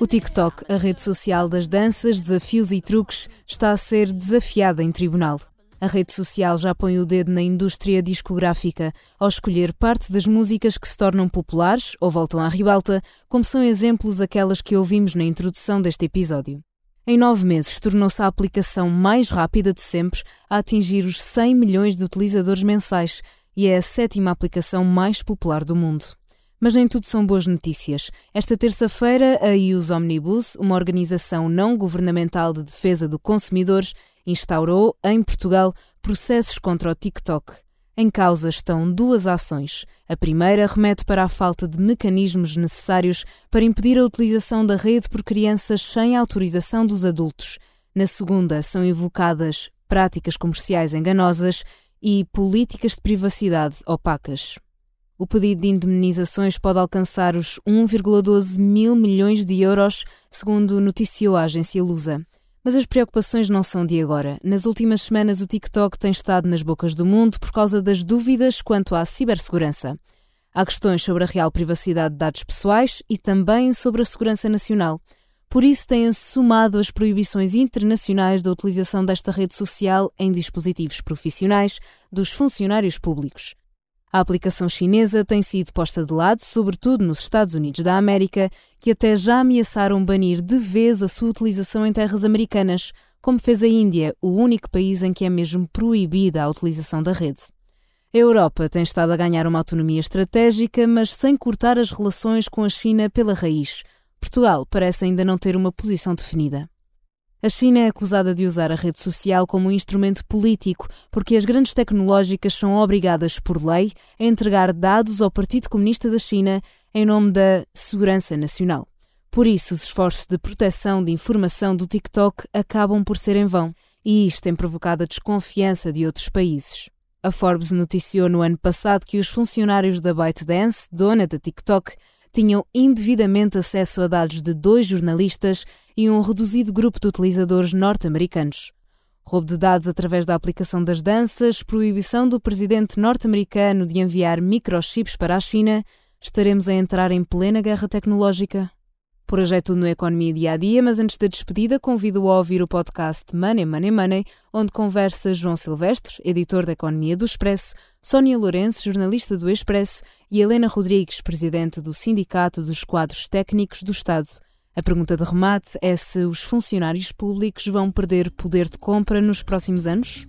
O TikTok, a rede social das danças, desafios e truques, está a ser desafiada em tribunal. A rede social já põe o dedo na indústria discográfica ao escolher parte das músicas que se tornam populares ou voltam à ribalta, como são exemplos aquelas que ouvimos na introdução deste episódio. Em nove meses, tornou-se a aplicação mais rápida de sempre a atingir os 100 milhões de utilizadores mensais e é a sétima aplicação mais popular do mundo. Mas nem tudo são boas notícias. Esta terça-feira, a IUS Omnibus, uma organização não governamental de defesa do consumidor, instaurou, em Portugal, processos contra o TikTok. Em causa estão duas ações. A primeira remete para a falta de mecanismos necessários para impedir a utilização da rede por crianças sem autorização dos adultos. Na segunda, são invocadas práticas comerciais enganosas e políticas de privacidade opacas. O pedido de indemnizações pode alcançar os 1,12 mil milhões de euros, segundo noticiou a agência Lusa. Mas as preocupações não são de agora. Nas últimas semanas, o TikTok tem estado nas bocas do mundo por causa das dúvidas quanto à cibersegurança. Há questões sobre a real privacidade de dados pessoais e também sobre a segurança nacional. Por isso, têm-se somado as proibições internacionais da utilização desta rede social em dispositivos profissionais dos funcionários públicos. A aplicação chinesa tem sido posta de lado, sobretudo nos Estados Unidos da América, que até já ameaçaram banir de vez a sua utilização em terras americanas, como fez a Índia, o único país em que é mesmo proibida a utilização da rede. A Europa tem estado a ganhar uma autonomia estratégica, mas sem cortar as relações com a China pela raiz. Portugal parece ainda não ter uma posição definida. A China é acusada de usar a rede social como um instrumento político, porque as grandes tecnológicas são obrigadas por lei a entregar dados ao Partido Comunista da China em nome da segurança nacional. Por isso, os esforços de proteção de informação do TikTok acabam por ser em vão, e isto tem provocado a desconfiança de outros países. A Forbes noticiou no ano passado que os funcionários da ByteDance, dona da TikTok, tinham indevidamente acesso a dados de dois jornalistas e um reduzido grupo de utilizadores norte-americanos. Roubo de dados através da aplicação das danças, proibição do presidente norte-americano de enviar microchips para a China, estaremos a entrar em plena guerra tecnológica. Tudo no Economia Dia a Dia, mas antes da despedida, convido-o a ouvir o podcast Money, Money, Money, onde conversa João Silvestre, editor da Economia do Expresso, Sónia Lourenço, jornalista do Expresso, e Helena Rodrigues, presidente do Sindicato dos Quadros Técnicos do Estado. A pergunta de remate é se os funcionários públicos vão perder poder de compra nos próximos anos?